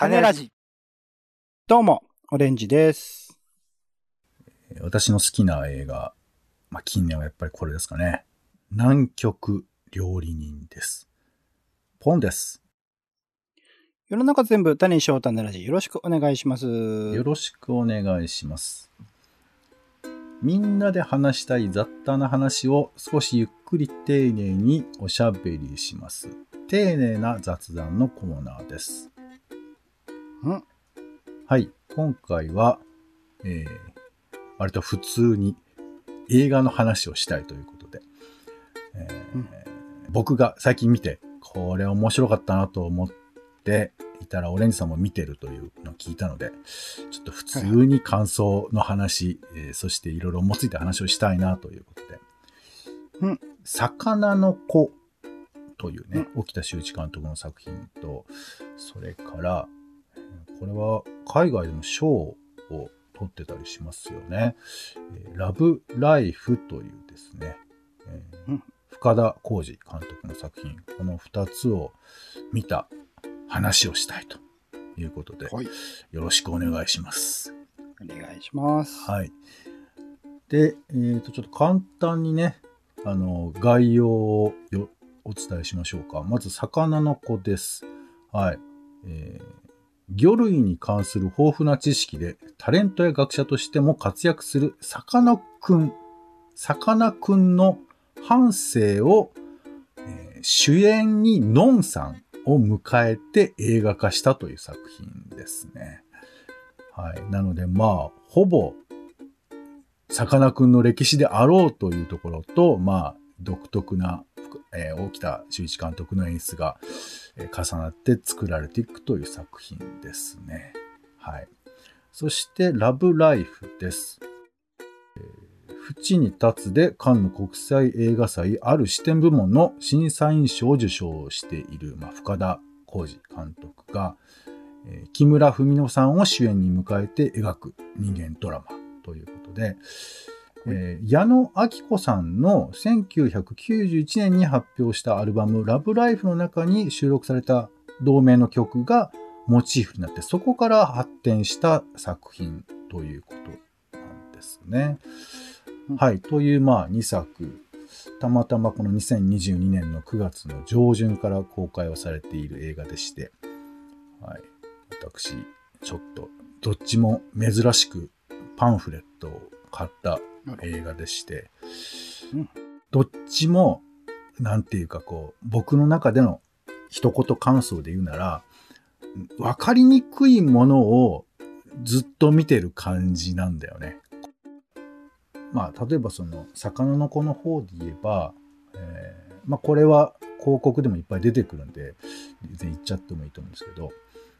種ラジ。どうも、オレンジです。私の好きな映画、まあ、近年はやっぱりこれですかね。南極料理人です。ポンです。世の中全部種にしよう種ラジ。よろしくお願いします。よろしくお願いします。みんなで話したい雑多な話を少しゆっくり丁寧におしゃべりします。丁寧な雑談のコーナーです。うん。はい。今回は、えー、割と普通に映画の話をしたいということで、えーうん。僕が最近見て、これ面白かったなと思っていたら、オレンジさんも見てるというのを聞いたので、ちょっと普通に感想の話、えーそしていろいろ思いついた話をしたいなということで、うん。魚の子というね、沖田修一監督の作品と、それから、えーこれは海外でも賞を取ってたりしますよね。えーラブライフというですね、えん深田浩二監督の作品、この2つを見た話をしたいということで、はい。よろしくお願いします。お願いします。はい。で、えっ、と、ちょっと簡単にね、あの、概要をよお伝えしましょうか。まず、魚の子です。はい。えー魚類に関する豊富な知識で、タレントや学者としても活躍するさかなクン。さかなクンの半生を、えー主演にノンさんを迎えて映画化したという作品ですね。はい。なので、まあ、ほぼ、さかなクンの歴史であろうというところと、まあ、独特な、えー、沖田修一監督の演出が、えー重なって作られていくという作品ですね。はい。そして、ラブライフです。えー淵に立つでカンヌ国際映画祭ある視点部門の審査員賞を受賞している、まあ、深田浩二監督が、えー木村文乃さんを主演に迎えて描く人間ドラマということで、えー矢野明子さんの1991年に発表したアルバム「ラブライフの中に収録された同名の曲がモチーフになってそこから発展した作品ということなんですね。うんはい。という、まあ、2作。たまたまこの2022年の9月の上旬から公開をされている映画でして、はい。私、ちょっと、どっちも珍しくパンフレットを買った映画でして、うんどっちも、なんていうかこう、僕の中での一言感想で言うなら、わかりにくいものをずっと見てる感じなんだよね。まあ、例えばその、魚の子の方で言えば、えーまあ、これは広告でもいっぱい出てくるんで、全然言っちゃってもいいと思うんですけど、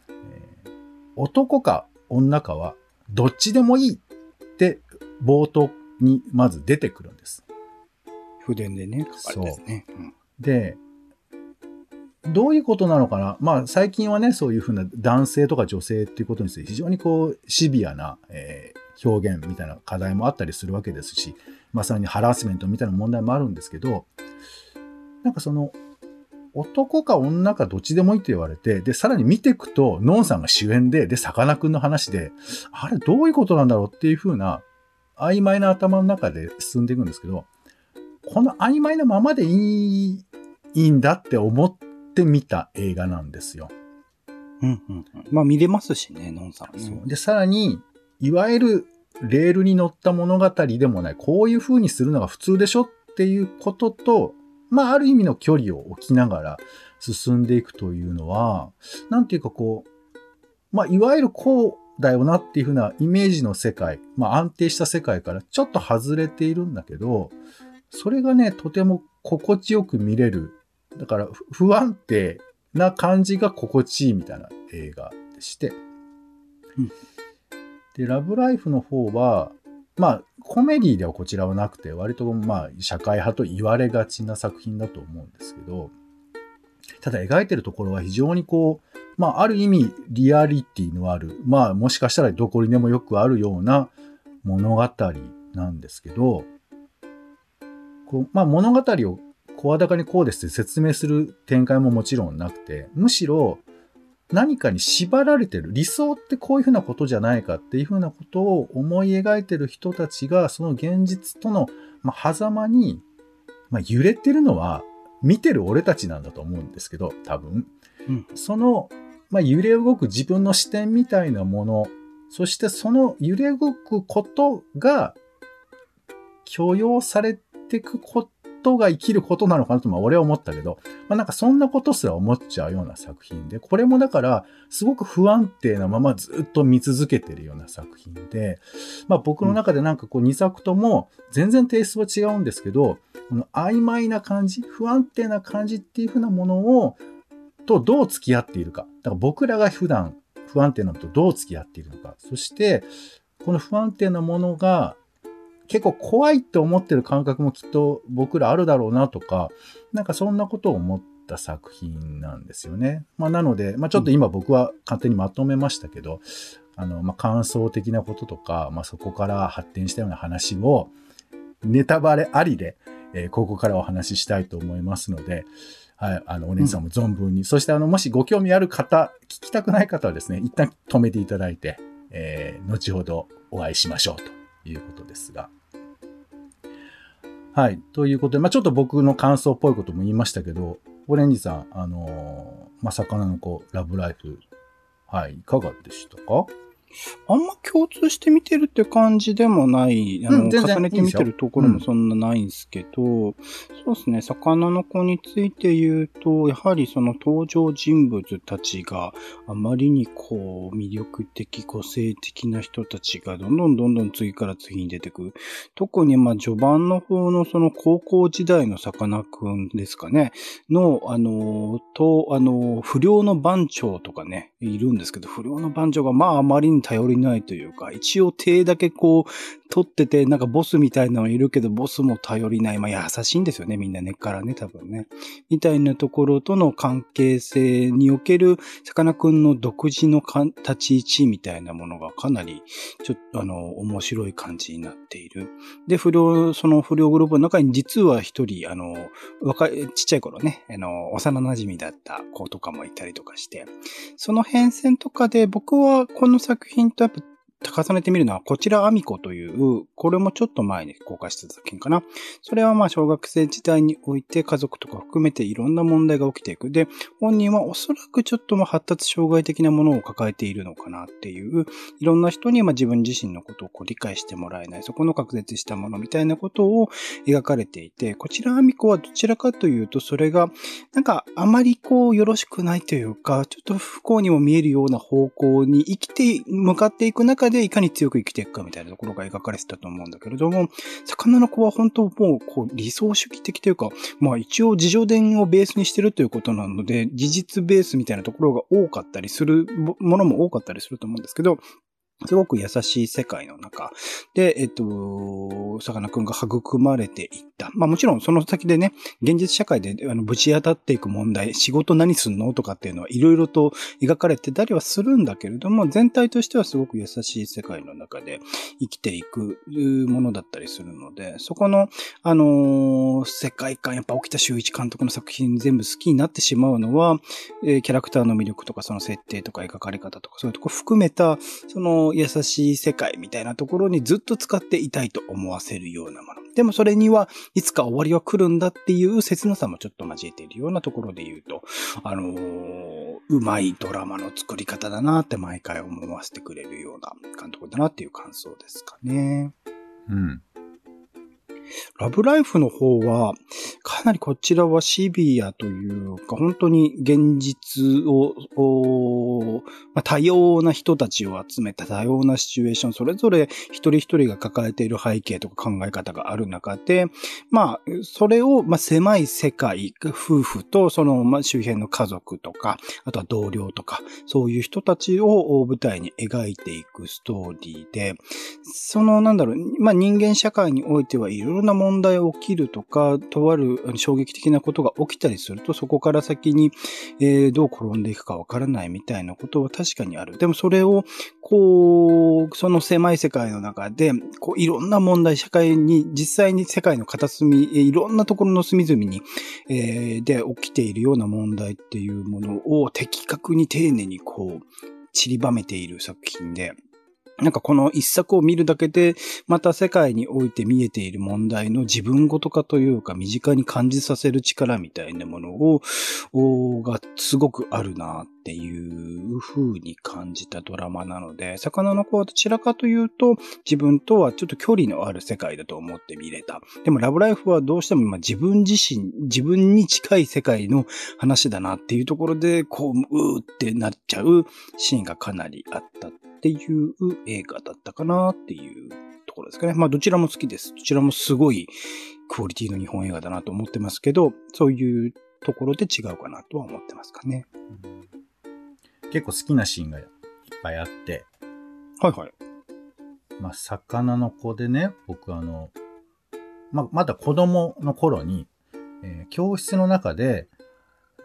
えー男か女かはどっちでもいいって冒頭にまず出てくるんです。筆でね、書かれてね。うんで、どういうことなのかな？まあ最近はね、そういうふうな男性とか女性っていうことについて非常にこうシビアな、えー表現みたいな課題もあったりするわけですし、まさにハラスメントみたいな問題もあるんですけど、なんかその、男か女かどっちでもいいと言われて、で、さらに見ていくと、ノンさんが主演で、で、さかなクンの話で、あれどういうことなんだろうっていうふうな、曖昧な頭の中で進んでいくんですけど、この曖昧なままでいい、いいんだって思って見た映画なんですよ。うんうんうん。まあ見れますしね、ノンさんね。そうで、さらに、いわゆるレールに乗った物語でもない、こういう風にするのが普通でしょっていうことと、まあ、ある意味の距離を置きながら進んでいくというのは、なんていうかこう、まあ、いわゆるこうだよなっていう風なイメージの世界、まあ、安定した世界からちょっと外れているんだけど、それがね、とても心地よく見れる。だから、ふ不安定な感じが心地いいみたいな映画でして。うんで、ラブライフの方は、まあ、コメディではこちらはなくて、割とまあ、社会派と言われがちな作品だと思うんですけど、ただ描いてるところは非常にこう、まあ、ある意味リアリティのある、まあ、もしかしたらどこにでもよくあるような物語なんですけど、こうまあ、物語を声高にこうですって説明する展開ももちろんなくて、むしろ、何かに縛られてる。理想ってこういうふうなことじゃないかっていうふうなことを思い描いてる人たちが、その現実との、まあ、狭間に、まあ、揺れてるのは、見てる俺たちなんだと思うんですけど、多分。うん、その、まあ、揺れ動く自分の視点みたいなもの、そしてその揺れ動くことが許容されていくことが生きることなのかなと、まあ俺は思ったけど、まあなんかそんなことすら思っちゃうような作品で、これもだからすごく不安定なままずっと見続けてるような作品で、まあ僕の中でなんかこう2作とも全然テイストは違うんですけど、この曖昧な感じ、不安定な感じっていうふうなものを、とどう付き合っているか。だから僕らが普段不安定なのとどう付き合っているのか。そして、この不安定なものが結構怖いって思ってる感覚もきっと僕らあるだろうなとか、なんかそんなことを思った作品なんですよね。まあなので、まあちょっと今僕は勝手にまとめましたけど、あの、まあ感想的なこととか、まあそこから発展したような話を、ネタバレありで、えー、ここからお話ししたいと思いますので、はい、あの、お姉さんも存分に、うん、そしてあの、もしご興味ある方、聞きたくない方はですね、一旦止めていただいて、えー、後ほどお会いしましょうということですが。はい。ということで、まあちょっと僕の感想っぽいことも言いましたけど、オレンジさん、あのー、まあ魚の子、ラブライフ、はい、いかがでしたか？あんま共通して見てるって感じでもない、あの、うん、重ねて見てるところもそんなないんですけど、うん、そうですね、魚の子について言うと、やはりその登場人物たちがあまりにこう、魅力的、個性的な人たちがどんどんどんどん次から次に出てくる。特にまあ序盤の方のその高校時代の魚くんですかね、の、あの、と、あの、不良の番長とかね、いるんですけど、不良の番長がまああまりに頼りないというか、一応手だけこう、取ってて、なんかボスみたいなのいるけど、ボスも頼りない。まあ優しいんですよね、みんな根っからね、多分ね。みたいなところとの関係性における、さかなクンの独自の立ち位置みたいなものがかなり、ちょっとあの、面白い感じになっている。で、不良、その不良グループの中に実は一人、あの、若い、ちっちゃい頃ね、あの、幼馴染だった子とかもいたりとかして、その変遷とかで僕はこの作品とやっぱ重ねてみるのは、こちらアミコという、これもちょっと前に公開した作品かな。それはまあ小学生時代において家族とか含めていろんな問題が起きていく。で、本人はおそらくちょっとま発達障害的なものを抱えているのかなっていう、いろんな人にまあ自分自身のことをこう理解してもらえない、そこの隔絶したものみたいなことを描かれていて、こちらアミコはどちらかというと、それがなんかあまりこうよろしくないというか、ちょっと不幸にも見えるような方向に生きて、向かっていく中ででいかに強く生きていくかみたいなところが描かれてたと思うんだけれども、魚の子は本当もうこう理想主義的というか、まあ一応自助伝をベースにしてるということなので、事実ベースみたいなところが多かったりするものも多かったりすると思うんですけど、すごく優しい世界の中で、えっと、さかなクンが育まれてい。まあもちろんその先でね、現実社会であのぶち当たっていく問題、仕事何すんのとかっていうのはいろいろと描かれてたりはするんだけれども、全体としてはすごく優しい世界の中で生きていくものだったりするので、そこの、あのー、世界観、やっぱ沖田修一監督の作品全部好きになってしまうのは、えー、キャラクターの魅力とかその設定とか描かれ方とかそういうとこ含めた、その優しい世界みたいなところにずっと使っていたいと思わせるようなもの。でもそれにはいつか終わりは来るんだっていう切なさもちょっと交えているようなところで言うと、あのー、うまいドラマの作り方だなって毎回思わせてくれるような監督だなっていう感想ですかね。うん。ラブライフの方は、かなりこちらはシビアというか、本当に現実を、まあ、多様な人たちを集めた多様なシチュエーション、それぞれ一人一人が抱えている背景とか考え方がある中で、まあ、それを、まあ、狭い世界、夫婦とその、まあ、周辺の家族とか、あとは同僚とか、そういう人たちを舞台に描いていくストーリーで、その、なんだろう、まあ、人間社会においてはいろいろろんな問題起きるとか、とある衝撃的なことが起きたりすると、そこから先に、えー、どう転んでいくかわからないみたいななことは確かにある。でもそれを、こう、その狭い世界の中で、こう、いろんな問題、社会に、実際に世界の片隅、いろんなところの隅々に、えー、で起きているような問題っていうものを的確に丁寧にこう、散りばめている作品で、なんかこの一作を見るだけで、また世界において見えている問題の自分ごと化というか、身近に感じさせる力みたいなものを、がすごくあるなっていう風に感じたドラマなので、魚の子はどちらかというと、自分とはちょっと距離のある世界だと思って見れた。でもラブライフはどうしても今自分自身、自分に近い世界の話だなっていうところで、こう、うーってなっちゃうシーンがかなりあったっていう映画だったかなっていうところですかね。まあどちらも好きです。どちらもすごいクオリティの日本映画だなと思ってますけど、そういうところで違うかなとは思ってますかね。結構好きなシーンがいっぱいあって。はいはい。まあ、魚の子でね、僕あの、まあ、まだ子供の頃に、えー、教室の中で、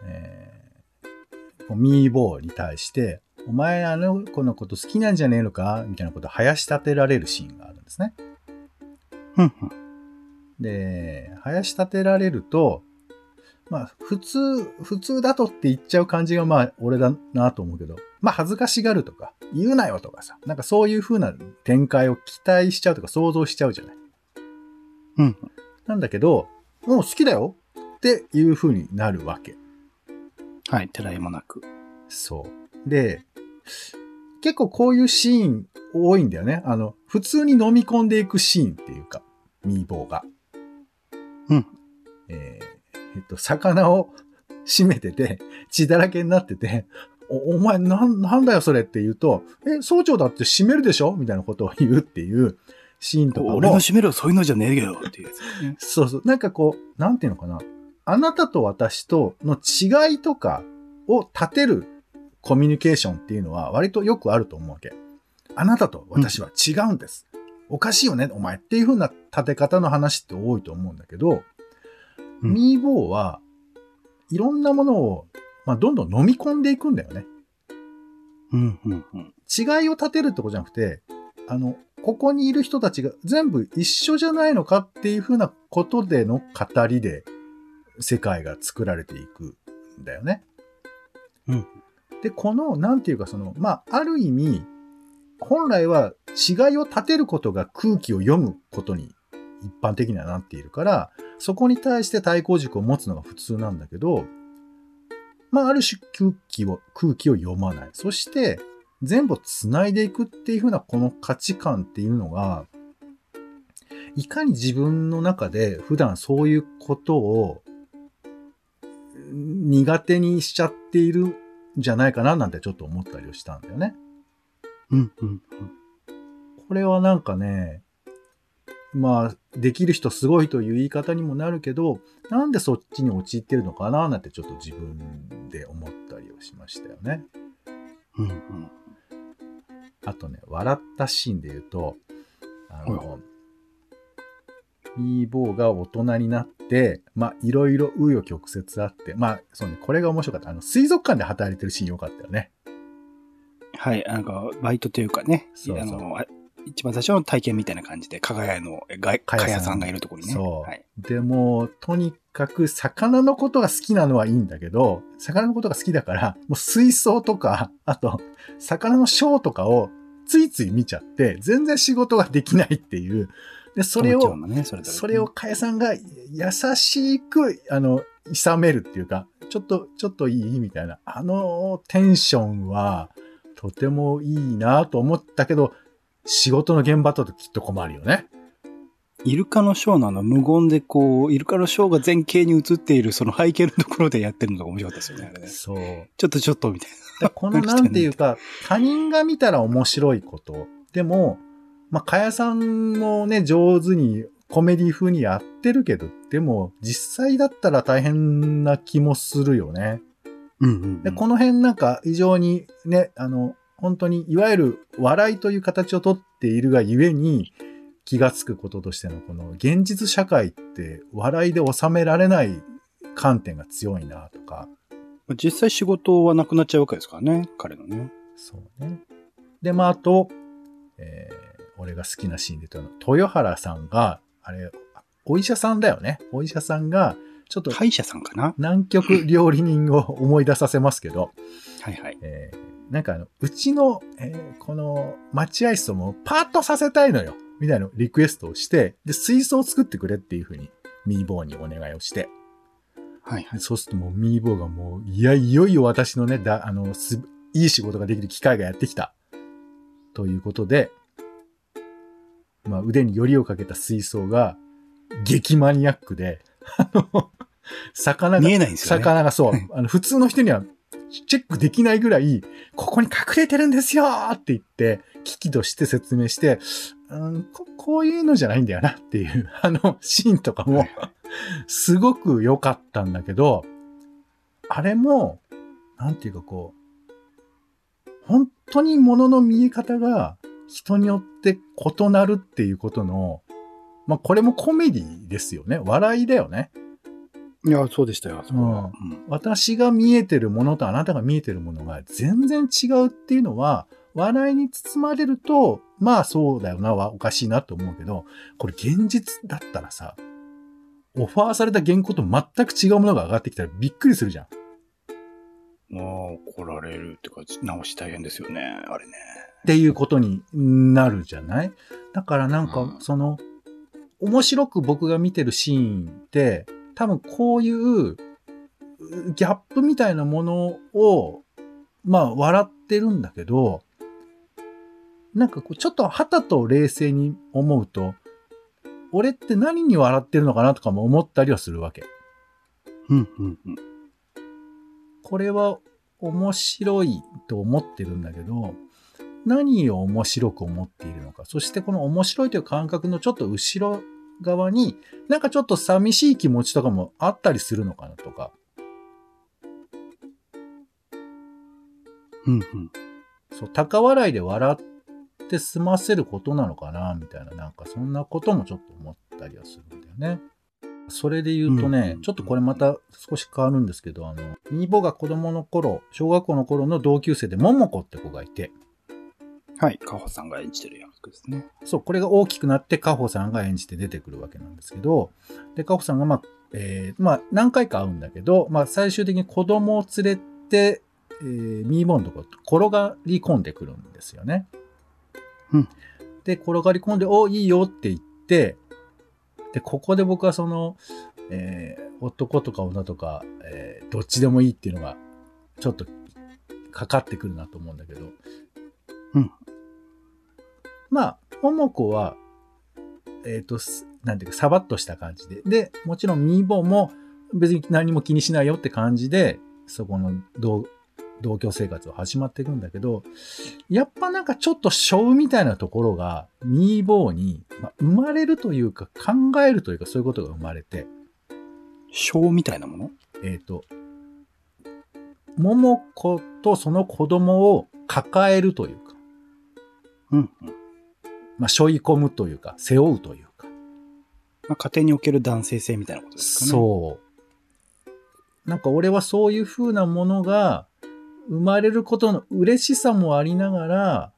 えー、ミーボーに対して、お前あの子のこと好きなんじゃねえのか？みたいなことを生やし立てられるシーンがあるんですね。で、生やし立てられると、まあ、普通、普通だとって言っちゃう感じがまあ、俺だなと思うけど、まあ、恥ずかしがるとか、言うなよとかさ、なんかそういう風な展開を期待しちゃうとか想像しちゃうじゃない。うん。なんだけど、もう好きだよっていう風になるわけ。はい、てらいもなく。そう。で、結構こういうシーン多いんだよね。あの、普通に飲み込んでいくシーンっていうか、ミーボーが。うん。えー、えっと、魚を締めてて、血だらけになってて、お、お前、なん、なんだよそれって言うと、え、総長だって締めるでしょ？みたいなことを言うっていうシーンとかも。俺の締めるはそういうのじゃねえよっていう。そうそう。なんかこう、なんていうのかな。あなたと私との違いとかを立てるコミュニケーションっていうのは割とよくあると思うわけ。あなたと私は違うんです。うん、おかしいよね、お前っていう風な立て方の話って多いと思うんだけど、うん、ミーボーはいろんなものを、まあ、どんどん飲み込んでいくんだよね。うんうんうん、違いを立てるってことじゃなくて、あの、ここにいる人たちが全部一緒じゃないのかっていう風なことでの語りで世界が作られていくんだよね。うん。で、この、なんていうかその、まあ、ある意味、本来は違いを立てることが空気を読むことに一般的にはなっているから、そこに対して対抗軸を持つのが普通なんだけど、まあ、ある種空気を、空気を読まない。そして、全部繋いでいくっていうふうなこの価値観っていうのが、いかに自分の中で普段そういうことを苦手にしちゃっているじゃないかななんてちょっと思ったりをしたんだよね。うんうんうん。これはなんかね、まあ、できる人すごいという言い方にもなるけど、なんでそっちに陥ってるのかななんてちょっと自分で思ったりをしましたよね。うんうん。あとね、笑ったシーンで言うと、あの、B4 が大人になって、まあ、いろいろ紆余曲折あって、まあ、そうね、これが面白かった。あの、水族館で働いてるシーン良かったよね。はい、なんか、バイトというかね、そうそうあの、一番最初の体験みたいな感じで、加賀屋の、加賀屋さんがいるところにね。そう。はい、でも、とにかく、魚のことが好きなのはいいんだけど、魚のことが好きだから、もう水槽とか、あと、魚のショーとかをついつい見ちゃって、全然仕事ができないっていう、で、それを、ね、それそれをかやさんが優しく、あの、諌めるっていうか、ちょっと、ちょっといいみたいな。あのテンションは、とてもいいなと思ったけど、仕事の現場だときっと困るよね。イルカのショーのあの無言でこう、イルカのショーが前景に映っているその背景のところでやってるのが面白かったですよね、あれね。そう。ちょっとちょっとみたいな。このなんていうか、他人が見たら面白いこと。でも、まあ、かやさんもね、上手にコメディ風にやってるけど、でも、実際だったら大変な気もするよね。うんうん、うん、で、この辺なんか異常にね、あの、本当にいわゆる笑いという形をとっているがゆえに気がつくこととしてのこの現実社会って笑いで収められない観点が強いなとか。実際仕事はなくなっちゃうわけですからね、彼のね。そうね。で、まあ、あと、えー、俺が好きなシーンで言うと、豊原さんが、あれ、お医者さんだよね。お医者さんが、ちょっと、歯医者さんかな？南極料理人を思い出させますけど、はいはい。えー、なんかあの、うちの、えー、この待合室もパーッとさせたいのよ。みたいなリクエストをして、で、水槽を作ってくれっていうふうに、ミーボーにお願いをして。はいはい。そうするともうミーボーがもう、いや、いよいよ私のね、だ、あの、す、いい仕事ができる機会がやってきた。ということで、まあ、腕によりをかけた水槽が、激マニアックで、あの、魚が、見えないんですよね。魚がそう、あの、普通の人にはチェックできないぐらい、ここに隠れてるんですよって言って、危機として説明して、うんこ、こういうのじゃないんだよなっていう、あの、シーンとかも、すごく良かったんだけど、あれも、なんていうかこう、本当に物の見え方が人によって異なるっていうことの、まあ、これもコメディですよね。笑いだよね。いや、そうでしたよ。うん、私が見えてるものとあなたが見えてるものが全然違うっていうのは、笑いに包まれると、まあそうだよな、はおかしいなと思うけど、これ現実だったらさ、オファーされた原稿と全く違うものが上がってきたらびっくりするじゃん。もう怒られるってか、直し大変ですよね、あれね。っていうことになるじゃない？だからなんか、その、面白く僕が見てるシーンって、多分こういうギャップみたいなものを、まあ笑ってるんだけど、なんかこうちょっと旗と冷静に思うと、俺って何に笑ってるのかなとかも思ったりはするわけ。うんうんうん。これは面白いと思ってるんだけど、何を面白く思っているのか。そしてこの面白いという感覚のちょっと後ろ側に、なんかちょっと寂しい気持ちとかもあったりするのかなとか。うんうん。そう、高笑いで笑って済ませることなのかな、みたいな、なんかそんなこともちょっと思ったりはするんだよね。それで言うとね、うん、ちょっとこれまた少し変わるんですけど、あの、ミーボが子供の頃、小学校の頃の同級生でももこって子がいて、はい。カホさんが演じてる役ですね。そう、これが大きくなってカホさんが演じて出てくるわけなんですけど、で、カホさんがまあ、えー、まあ、何回か会うんだけど、まあ、最終的に子供を連れて、えー、ミーボンのとこ転がり込んでくるんですよね。うん。で、転がり込んで、お、いいよって言って、で、ここで僕はその、えー、男とか女とか、えー、どっちでもいいっていうのが、ちょっとかかってくるなと思うんだけど、うん。まあ、ももこは、えっ、ー、と、なんていうか、サバッとした感じで。で、もちろんミーボーも別に何も気にしないよって感じで、そこの同同居生活は始まっていくんだけど、やっぱなんかちょっとショウみたいなところが、ミーボーに、まあ、生まれるというか、考えるというか、そういうことが生まれて。ショウみたいなもの？えっ、ー、と、桃子とその子供を抱えるというか。うん、うん。まあ、背負い込むというか、背負うというか。まあ、家庭における男性性みたいなことですかね。そう。なんか俺はそういう風なものが生まれることの嬉しさもありながら、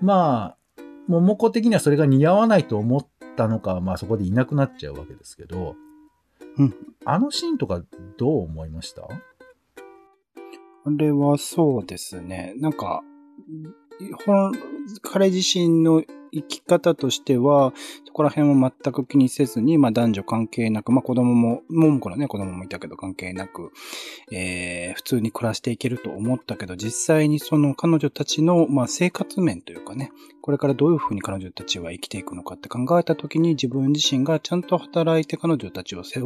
まあ、桃子的にはそれが似合わないと思ったのか、まあそこでいなくなっちゃうわけですけど、うん。あのシーンとかどう思いました？あれはそうですね。なんか、彼自身の生き方としては、そこら辺を全く気にせずに、まあ男女関係なく、まあ子供も、ももこのね、子供もいたけど関係なく、えー、普通に暮らしていけると思ったけど、実際にその彼女たちの、まあ生活面というかね、これからどういうふうに彼女たちは生きていくのかって考えたときに自分自身がちゃんと働いて彼女たちを支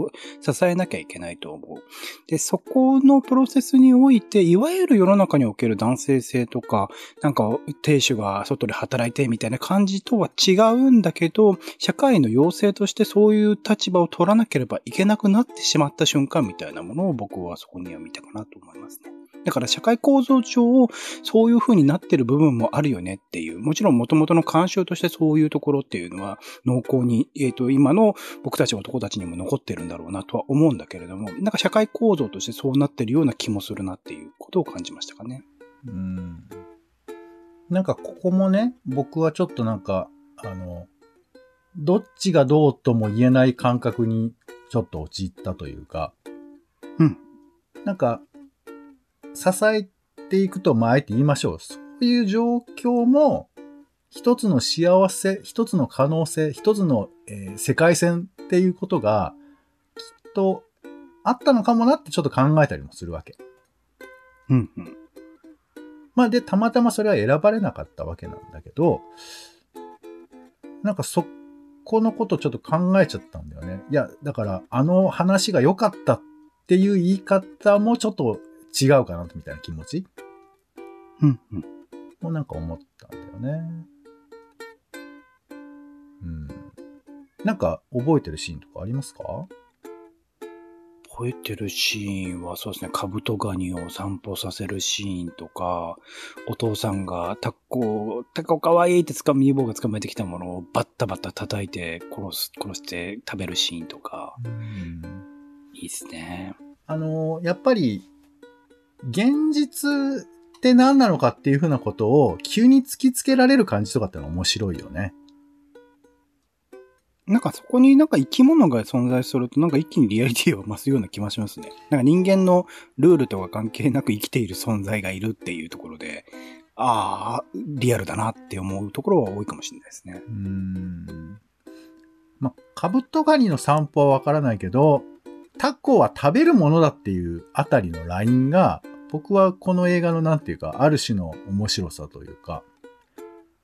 えなきゃいけないと思う。で、そこのプロセスにおいて、いわゆる世の中における男性性とか、なんか亭主が外で働いてみたいな感じじとは違うんだけど、社会の要請としてそういう立場を取らなければいけなくなってしまった瞬間みたいなものを僕はそこには見たかなと思いますね。だから社会構造上、そういう風になってる部分もあるよねっていう。もちろん元々の慣習としてそういうところっていうのは濃厚に、えっ、ー、と、今の僕たち男たちにも残ってるんだろうなとは思うんだけれども、なんか社会構造としてそうなってるような気もするなっていうことを感じましたかね。うん。なんかここもね、僕はちょっとなんか、あの、どっちがどうとも言えない感覚にちょっと陥ったというか、うん。なんか、支えていくと、まあ、あえて言いましょう。そういう状況も、一つの幸せ、一つの可能性、一つの、えー、世界線っていうことが、きっとあったのかもなってちょっと考えたりもするわけ。うんうん。まあで、たまたまそれは選ばれなかったわけなんだけど、なんかそこのことちょっと考えちゃったんだよね。いや、だからあの話が良かったっていう言い方もちょっと違うかなみたいな気持ち？うんうん。もなんか思ったんだよね。うん。なんか覚えてるシーンとかありますか？覚えてるシーンはそうですね、カブトガニを散歩させるシーンとか、お父さんがタッコ、タッコかわいいってつかみ、ーボーが捕まえてきたものをバッタバッタ叩いて殺す、殺して食べるシーンとか、いいですね。あの、やっぱり、現実って何なのかっていうふうなことを急に突きつけられる感じとかってのは面白いよね。なんかそこになんか生き物が存在するとなんか一気にリアリティを増すような気もしますね。なんか人間のルールとか関係なく生きている存在がいるっていうところで、ああ、リアルだなって思うところは多いかもしれないですね。うん。まあ、カブトガニの散歩はわからないけど、タコは食べるものだっていうあたりのラインが、僕はこの映画のなんていうか、ある種の面白さというか、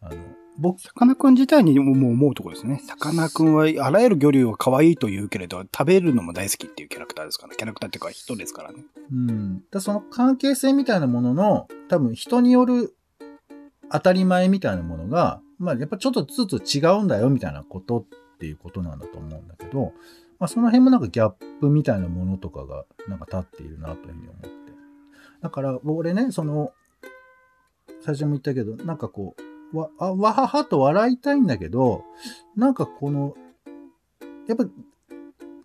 あの、僕、さかなクン自体にも思うところですね。さかなクンは、あらゆる魚類は可愛いと言うけれど、食べるのも大好きっていうキャラクターですから、ね、キャラクターっていうか人ですからね。うん。だその関係性みたいなものの、多分人による当たり前みたいなものが、まあやっぱちょっとずつ違うんだよみたいなことっていうことなんだと思うんだけど、まあその辺もなんかギャップみたいなものとかがなんか立っているなというふうに思って。だから俺ね、その、最初も言ったけど、なんかこう、わ、あ、わははと笑いたいんだけど、なんかこの、やっぱ、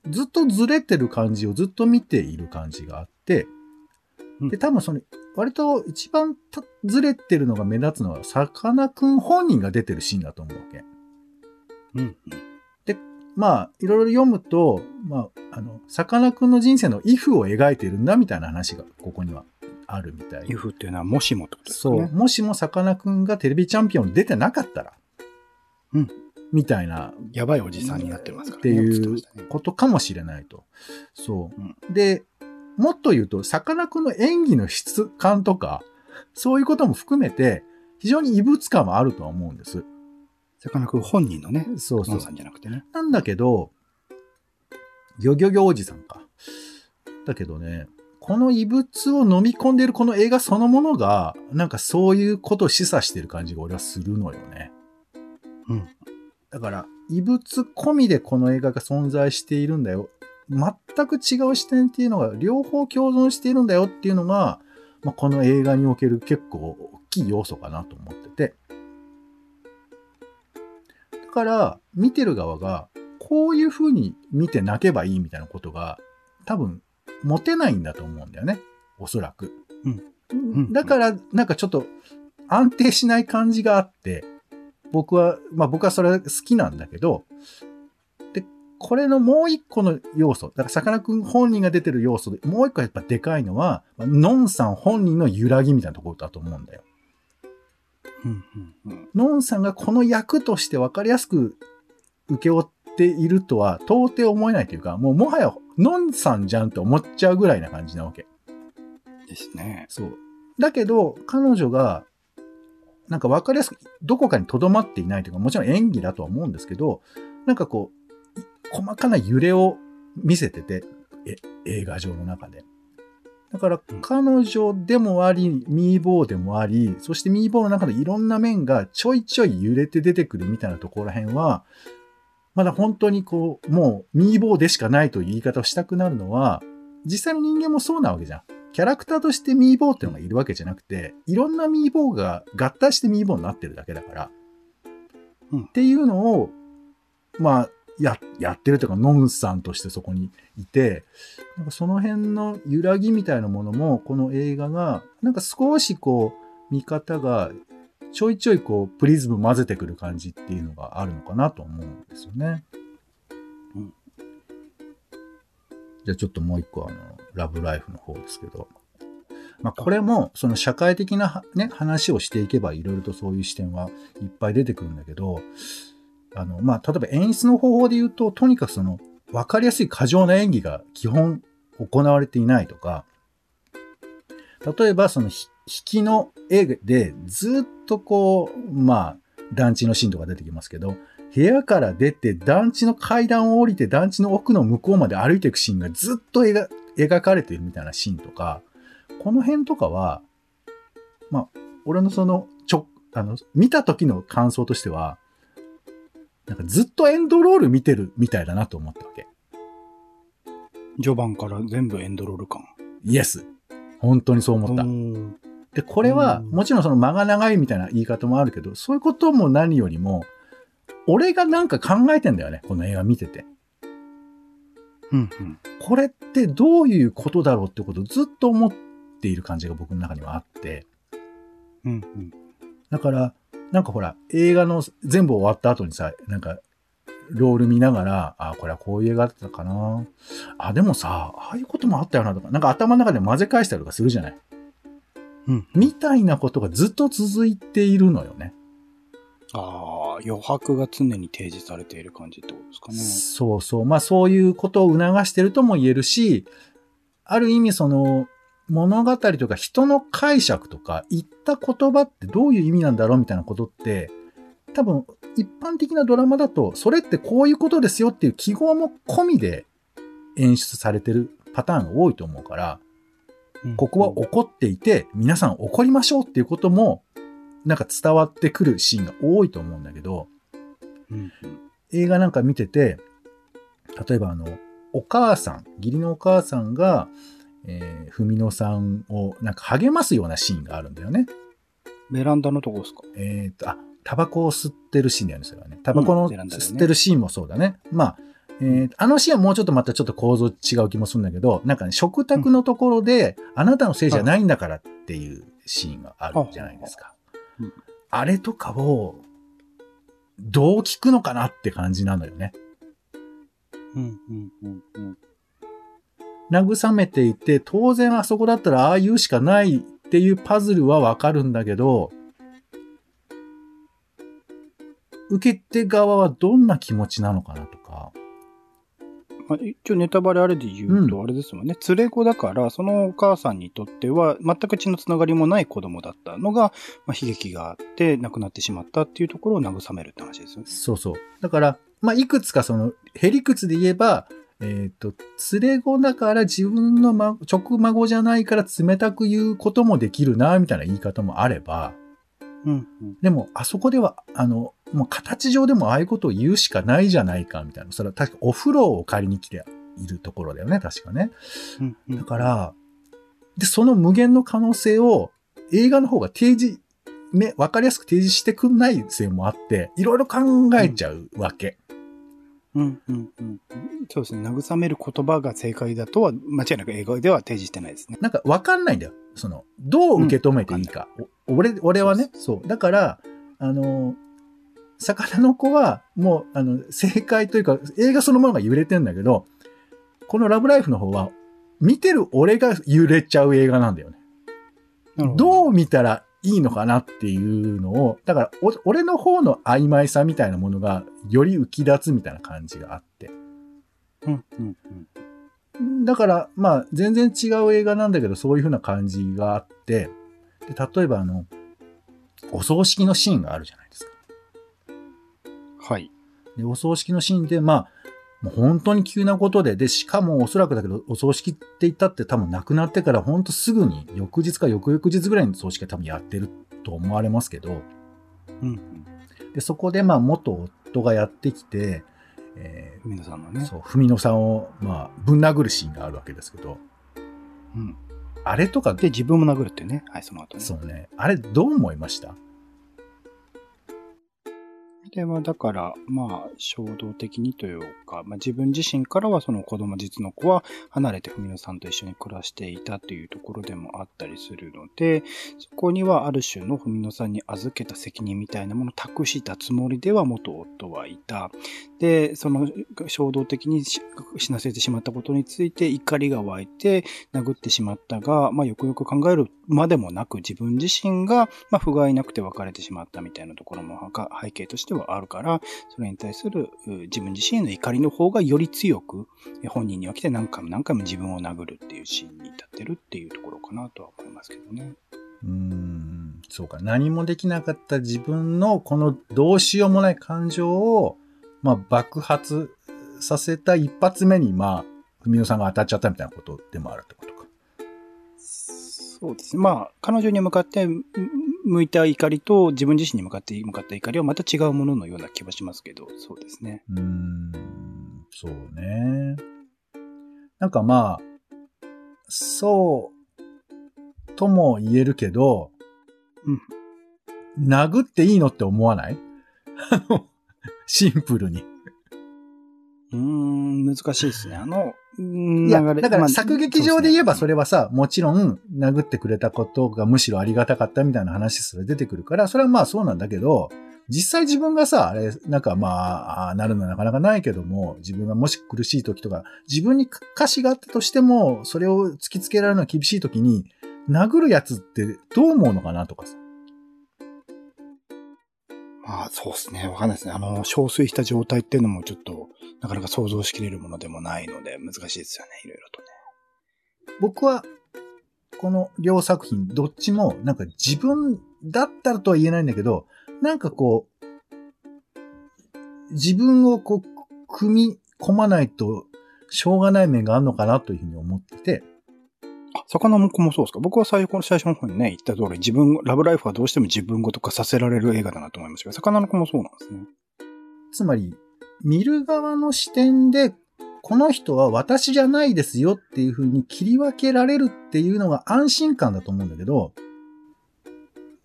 ずっとずれてる感じをずっと見ている感じがあって、で、多分その、割と一番ずれてるのが目立つのは、さかなクン本人が出てるシーンだと思うわけ。うん。で、まあ、いろいろ読むと、まあ、あの、さかなクンの人生のイフを描いてるんだみたいな話がここにはあるみたい。ユフっていうのはもしもってことですね。そう。もしもさかなクンがテレビチャンピオン出てなかったら、うん。みたいな。やばいおじさんになってますからね。っていうことかもしれないと。そう。うん、で、もっと言うと、さかなクンの演技の質感とか、そういうことも含めて、非常に異物感はあるとは思うんです。さかなクン本人のね。そうそう。さんじゃなくてね。なんだけど、ギョギョギョおじさんか。だけどね、この異物を飲み込んでるこの映画そのものが、なんかそういうことを示唆してる感じが俺はするのよね。うん。だから、異物込みでこの映画が存在しているんだよ。全く違う視点っていうのが両方共存しているんだよっていうのが、まあ、この映画における結構大きい要素かなと思ってて。だから、見てる側が、こういう風に見て泣けばいいみたいなことが、多分持てないんだと思うんだよね。おそらく。うん。だから、なんかちょっと安定しない感じがあって、僕は、まあ僕はそれは好きなんだけど、で、これのもう一個の要素、だからさかなクン本人が出てる要素で、もう一個やっぱでかいのは、ノンさん本人の揺らぎみたいなところだと思うんだよ。ノンさんがこの役として分かりやすく受け負っているとは到底思えないというか、もうもはやノンさんじゃんって思っちゃうぐらいな感じなわけ。ですね。そう。だけど、彼女が、なんか分かりやすく、どこかに留まっていないというか、もちろん演技だとは思うんですけど、なんかこう、細かな揺れを見せてて、え、映画上の中で。だから、彼女でもあり、ミーボーでもあり、そしてミーボーの中でいろんな面がちょいちょい揺れて出てくるみたいなところら辺は、まだ本当にこう、もう、ミーボーでしかないという言い方をしたくなるのは、実際の人間もそうなわけじゃん。キャラクターとしてミーボーっていうのがいるわけじゃなくて、いろんなミーボーが合体してミーボーになってるだけだから、うんっていうのを、まあ、や、やってるというか、ノンさんとしてそこにいて、なんかその辺の揺らぎみたいなものも、この映画が、なんか少しこう、見方が、ちょいちょいこう、プリズム混ぜてくる感じっていうのがあるのかなと思うんですよね。うんじゃあちょっともう一個あの、ラブライフの方ですけど。まあこれも、その社会的なはね、話をしていけばいろいろとそういう視点はいっぱい出てくるんだけど、あの、まあ例えば演出の方法で言うと、とにかくその、わかりやすい過剰な演技が基本行われていないとか、例えばそのひ引きの絵でずっとこう、まあ、団地のシーンとか出てきますけど、部屋から出て団地の階段を降りて団地の奥の向こうまで歩いていくシーンがずっと描描かれているみたいなシーンとか、この辺とかは、まあ、俺のその、ちょ、あの、見た時の感想としては、なんかずっとエンドロール見てるみたいだなと思ったわけ。序盤から全部エンドロール感。イエス。本当にそう思ったう。んで、これは、うんもちろんその間が長いみたいな言い方もあるけど、そういうことも何よりも、俺がなんか考えてんだよね、この映画見てて。うんうん。これってどういうことだろうってことをずっと思っている感じが僕の中にはあって。うんうん。だから、なんかほら、映画の全部終わった後にさ、なんか、ロール見ながら、あ、これはこういう映画だったかな。あ、でもさ、ああいうこともあったよなとか、なんか頭の中で混ぜ返したりとかするじゃない。うん。みたいなことがずっと続いているのよね。ああ、余白が常に提示されている感じってことですかね。そうそう。まあそういうことを促してるとも言えるし、ある意味その物語とか人の解釈とか言った言葉ってどういう意味なんだろうみたいなことって、多分一般的なドラマだと、それってこういうことですよっていう記号も込みで演出されてるパターンが多いと思うから、うんここは怒っていて、皆さん怒りましょうっていうことも、なんか伝わってくるシーンが多いと思うんだけど、映画なんか見てて、例えばあの、お母さん、義理のお母さんが、えー、ふみのさんをなんか励ますようなシーンがあるんだよね。ベランダのとこですか？えっ、と、あ、タバコを吸ってるシーンだよね、それはね。タバコの吸ってるシーンもそうだね。まあ、えーあのシーンはもうちょっとまたちょっと構造違う気もするんだけど、なんかね、食卓のところで、あなたのせいじゃないんだからっていうシーンがあるじゃないですかうん。あれとかを、どう聞くのかなって感じなのよね。うんうんうんうん。慰めていて、当然あそこだったらああ言うしかないっていうパズルはわかるんだけど、受け手側はどんな気持ちなのかなとか。まあ、一応ネタバレあれで言うと、うんあれですもんね、連れ子だから、そのお母さんにとっては、全く血のつながりもない子供だったのが、まあ、悲劇があって、亡くなってしまったっていうところを慰めるって話ですよね。そうそう。だから、まあ、いくつかその、へりくつで言えば、えっ、と、連れ子だから自分の、ま、直孫じゃないから冷たく言うこともできるな、みたいな言い方もあれば、うんうん。でも、あそこでは、あの、もう形上でもああいうことを言うしかないじゃないか、みたいな。それは確かお風呂を借りに来ているところだよね、確かね。うんうんだから、で、その無限の可能性を映画の方が提示、め、わかりやすく提示してくんないせいもあって、いろいろ考えちゃうわけ。うんうんうん。そうですね。慰める言葉が正解だとは、間違いなく映画では提示してないですね。なんかわかんないんだよ。その、どう受け止めていいか。お俺、俺はね、そう。だから、あの、魚の子は、もう、あの、正解というか、映画そのものが揺れてんだけど、このラブライフの方は、見てる俺が揺れちゃう映画なんだよね。どう見たらいいのかなっていうのを、だからお、俺の方の曖昧さみたいなものが、より浮き立つみたいな感じがあって。うんうんうん。だから、まあ、全然違う映画なんだけど、そういう風な感じがあって、で、例えばあの、お葬式のシーンがあるじゃないですか。はい。で、お葬式のシーンで、まあ、もう本当に急なことで、で、しかもおそらくだけど、お葬式って言ったって多分亡くなってから本当すぐに、翌日か翌々日ぐらいに葬式は多分やってると思われますけど、うんうん。で、そこでまあ元夫がやってきて、え皆さんのーね。そう、文野さんを、まあ、ぶん殴るシーンがあるわけですけど、うん。あれとか。で、自分も殴るってね。はい、その後ね。そうね。あれ、どう思いました？では、だから、まあ、衝動的にというか、まあ、自分自身からはその子供実の子は離れて文野さんと一緒に暮らしていたというところでもあったりするので、そこにはある種の文野さんに預けた責任みたいなものを託したつもりでは元夫はいた。で、その衝動的に死なせてしまったことについて怒りが湧いて殴ってしまったが、まあ、よくよく考えるまでもなく自分自身が、まあ、不甲斐なくて別れてしまったみたいなところも背景としてはあるから、それに対する自分自身の怒りの方がより強く、本人には来て何回も何回も自分を殴るっていうシーンに至ってるっていうところかなとは思いますけどね。うーん、そうか。何もできなかった自分のこのどうしようもない感情を、まあ、爆発させた一発目に、まあ、文野さんが当たっちゃったみたいなことでもあるってことか。そうですね。まあ、彼女に向かって向いた怒りと自分自身に向かって向かった怒りはまた違うもののような気はしますけど、そうですね。うん、そうね。なんかまあ、そうとも言えるけど、うん。殴っていいのって思わない？シンプルに。うーん、難しいですね。あの、いや、だから作劇場で言えばそれはさ、もちろん殴ってくれたことがむしろありがたかったみたいな話すら出てくるから、それはまあそうなんだけど、実際自分がさ、あれ、なんかまあ、なるのはなかなかないけども、自分がもし苦しい時とか、自分に歌詞があったとしても、それを突きつけられるのは厳しい時に、殴るやつってどう思うのかなとかさ。まあ、そうですね。わかんないですね。あの、憔悴した状態っていうのもちょっと、なかなか想像しきれるものでもないので、難しいですよね。いろいろとね。僕は、この両作品、どっちも、なんか自分だったらとは言えないんだけど、なんかこう、自分をこう、組み込まないと、しょうがない面があるのかなというふうに思ってて、魚も子もそうですか？僕は最初最初の方にね、言った通り、自分、ラブライフはどうしても自分ごと化させられる映画だなと思いましたけど、魚の子もそうなんですね。つまり、見る側の視点で、この人は私じゃないですよっていう風に切り分けられるっていうのが安心感だと思うんだけど、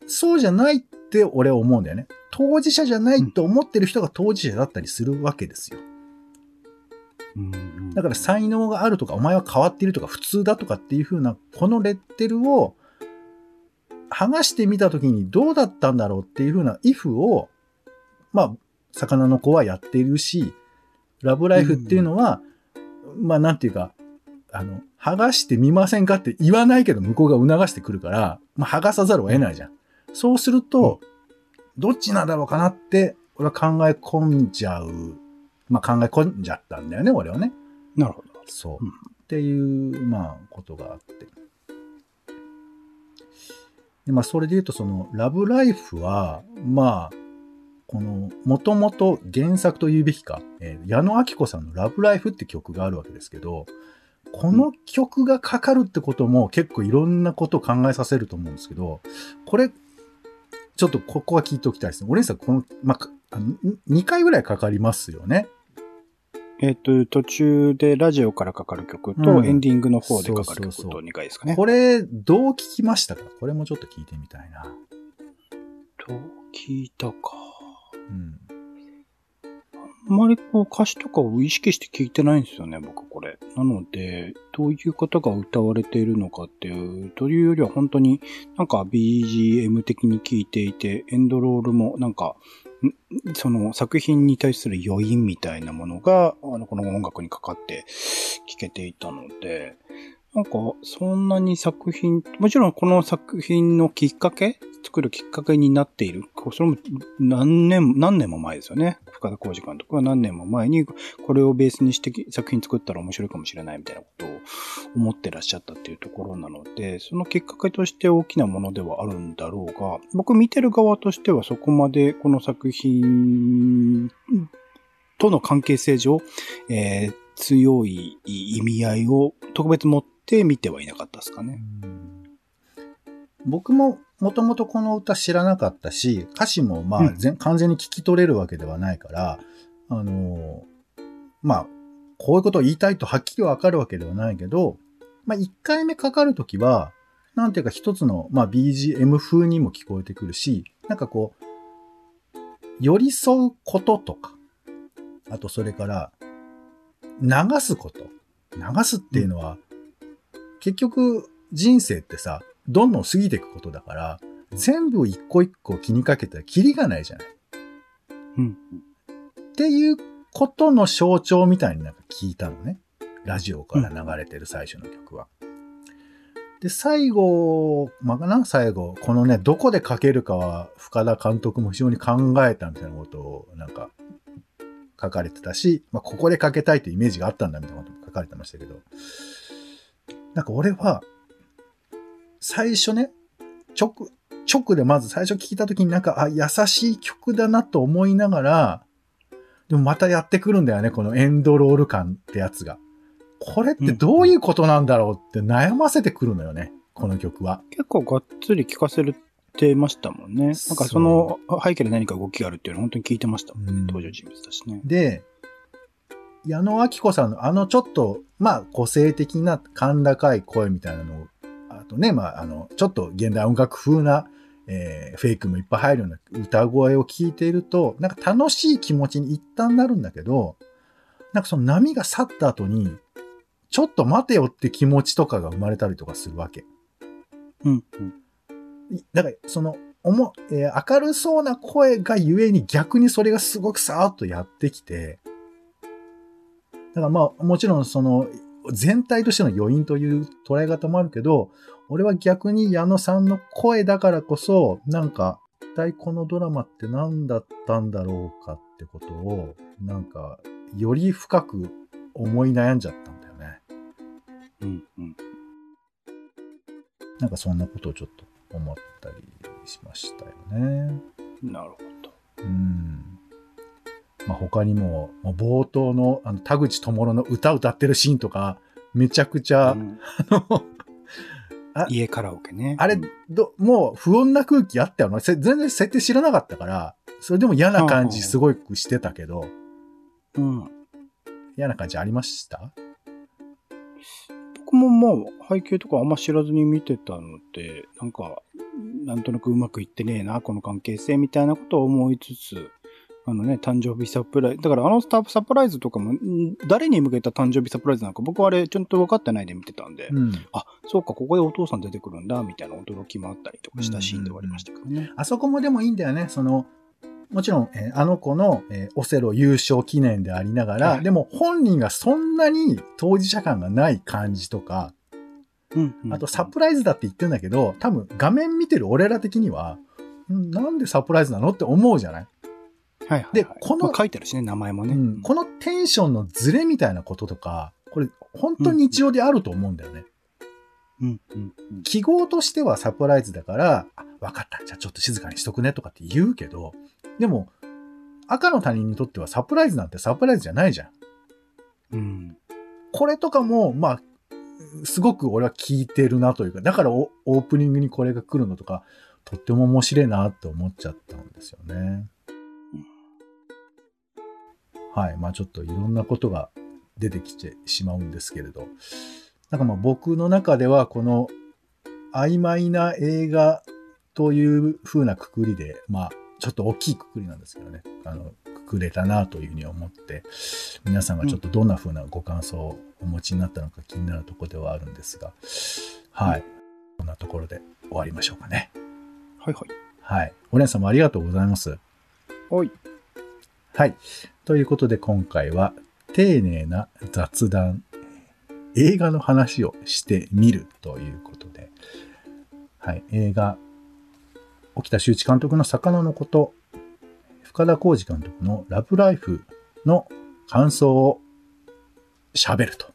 そうじゃないって俺は思うんだよね。当事者じゃないと思ってる人が当事者だったりするわけですよ。だから才能があるとか、お前は変わっているとか、普通だとかっていう風な、このレッテルを剥がしてみたときにどうだったんだろうっていう風な if を、まあ、魚の子はやっているし、ラブライフっていうのは、まあなんていうか、あの、剥がしてみませんかって言わないけど向こうが促してくるから、まあ剥がさざるを得ないじゃん。そうすると、どっちなんだろうかなって、俺は考え込んじゃうまあ、考え込んじゃったんだよね、俺はね。なるほど。そう。うん、っていう、まあ、ことがあって。で、まあ、それで言うと、その、ラブライフは、まあ、この、もともと原作と言うべきか、えー、矢野明子さんのラブライフって曲があるわけですけど、この曲がかかるってことも結構いろんなことを考えさせると思うんですけど、これ、ちょっとここは聞いておきたいですね。お姉さん、この、まあ、2回ぐらいかかりますよね。えっ、ー、と、途中でラジオからかかる曲と、うん、エンディングの方でかかる曲と2回ですかね。これ、どう聞きましたか？これもちょっと聞いてみたいな。どう聞いたか。うん。あんまりこう歌詞とかを意識して聞いてないんですよね、僕これ。なので、どういう方が歌われているのかっていう、というよりは本当になんか BGM 的に聞いていて、エンドロールもなんかその作品に対する余韻みたいなものが、あの、この音楽にかかって聞けていたので、なんか、そんなに作品、もちろんこの作品のきっかけ作るきっかけになっている。それも何年、何年も前ですよね。深田浩二監督は何年も前に、これをベースにして作品作ったら面白いかもしれないみたいなことを思ってらっしゃったっていうところなので、そのきっかけとして大きなものではあるんだろうが、僕見てる側としてはそこまでこの作品との関係性上、えー、強い意味合いを特別持って見てはいなかったですかね。僕ももともとこの歌知らなかったし、歌詞もまあ、うん、完全に聞き取れるわけではないから、あのー、まあ、こういうことを言いたいとはっきりわかるわけではないけど、まあ、1回目かかるときは、なんていうか一つの、まあ、BGM 風にも聞こえてくるし、なんかこう、寄り添うこととか、あとそれから、流すこと。流すっていうのは、結局人生ってさ、どんどん過ぎていくことだから、全部一個一個気にかけたらキリがないじゃない。うん。っていうことの象徴みたいになんか聞いたのね。ラジオから流れてる最初の曲は。で、最後、まあ、な、最後、このね、どこで書けるかは、深田監督も非常に考えたみたいなことを、なんか、書かれてたし、まあ、ここで書けたいってイメージがあったんだみたいなことも書かれてましたけど、なんか俺は、最初ね、直、直でまず最初聞いた時になんか、あ、優しい曲だなと思いながら、でもまたやってくるんだよね、このエンドロール感ってやつが。これってどういうことなんだろうって悩ませてくるのよね、この曲は。結構がっつり聴かせてましたもんね。なんかその背景で何か動きがあるっていうのは本当に聞いてましたもんね、うん、登場人物だしね。で、矢野明子さんのあのちょっと、まあ個性的な甲高い声みたいなのを、あとね、まああの、ちょっと現代音楽風な、えー、フェイクもいっぱい入るような歌声を聞いていると、なんか楽しい気持ちに一旦なるんだけど、なんかその波が去った後に、ちょっと待てよって気持ちとかが生まれたりとかするわけ。うん。だから、その、おも、えー、明るそうな声がゆえに逆にそれがすごくさーっとやってきて、だからまあ、もちろんその、全体としての余韻という捉え方もあるけど、俺は逆に矢野さんの声だからこそ、なんか、一体このドラマって何だったんだろうかってことを、なんか、より深く思い悩んじゃったんだよね。うんうん。なんかそんなことをちょっと思ったりしましたよね。なるほど。うん。まあ、他にも、も冒頭のあの田口智の歌歌ってるシーンとか、めちゃくちゃ、うん、あの家カラオケね。あれ、ど、もう不穏な空気あったよな。全然設定知らなかったから、それでも嫌な感じすごくしてたけど、うん。嫌な感じありました？僕ももう背景とかあんま知らずに見てたので、なんか、なんとなくうまくいってねえな、この関係性みたいなことを思いつつ、あのね、誕生日サプライズ。だからあのスタサプライズとかも、誰に向けた誕生日サプライズなんか僕はあれちゃんと分かってないで見てたんで、うん、あ、そうか、ここでお父さん出てくるんだ、みたいな驚きもあったりとかしたシーンではありましたけどね。うんうんあそこもでもいいんだよね。その、もちろん、えー、あの子の、えー、オセロ優勝記念でありながら、はい、でも本人がそんなに当事者感がない感じとか、うんうん、あとサプライズだって言ってんだけど、多分画面見てる俺ら的には、んなんでサプライズなのって思うじゃない？はいはい、はい、で、この、まあ、書いてあるしね、名前もね、うん、このテンションのズレみたいなこととか、これ、本当に日常であると思うんだよね。うん、うん、うん。記号としてはサプライズだから、あ、わかった。じゃあちょっと静かにしとくねとかって言うけど、でも、赤の他人にとってはサプライズなんてサプライズじゃないじゃん。うん。これとかも、まあ、すごく俺は聞いてるなというか、だからオープニングにこれが来るのとか、とっても面白いなって思っちゃったんですよね。はい。まあちょっといろんなことが出てきてしまうんですけれど。なんかまあ僕の中ではこの曖昧な映画という風なくくりで、まあちょっと大きいくくりなんですけどね。あの、くくれたなというふうに思って、皆さんがちょっとどんな風なご感想をお持ちになったのか気になるところではあるんですが、はい。こんなところで終わりましょうかね。はいはい。はい。お姉さんもありがとうございます。はい。はい。ということで今回は丁寧な雑談、映画の話をしてみるということで、はい。映画、沖田修一監督の魚のこと、深田浩二監督のラブライフの感想を喋ると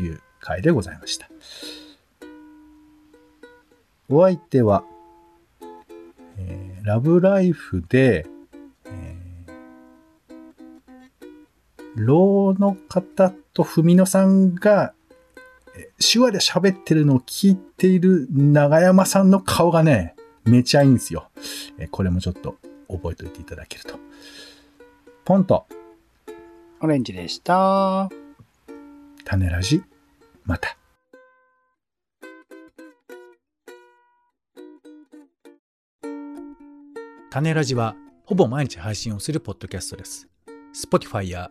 いう回でございました。お相手は、えー、ラブライフで、ろうの方と文野さんが手話で喋ってるのを聞いている長山さんの顔がね、めちゃいいんですよ。これもちょっと覚えておいていただけると。ポンと。オレンジでした。種ラジ、また。種ラジは、ほぼ毎日配信をするポッドキャストです。Spotify や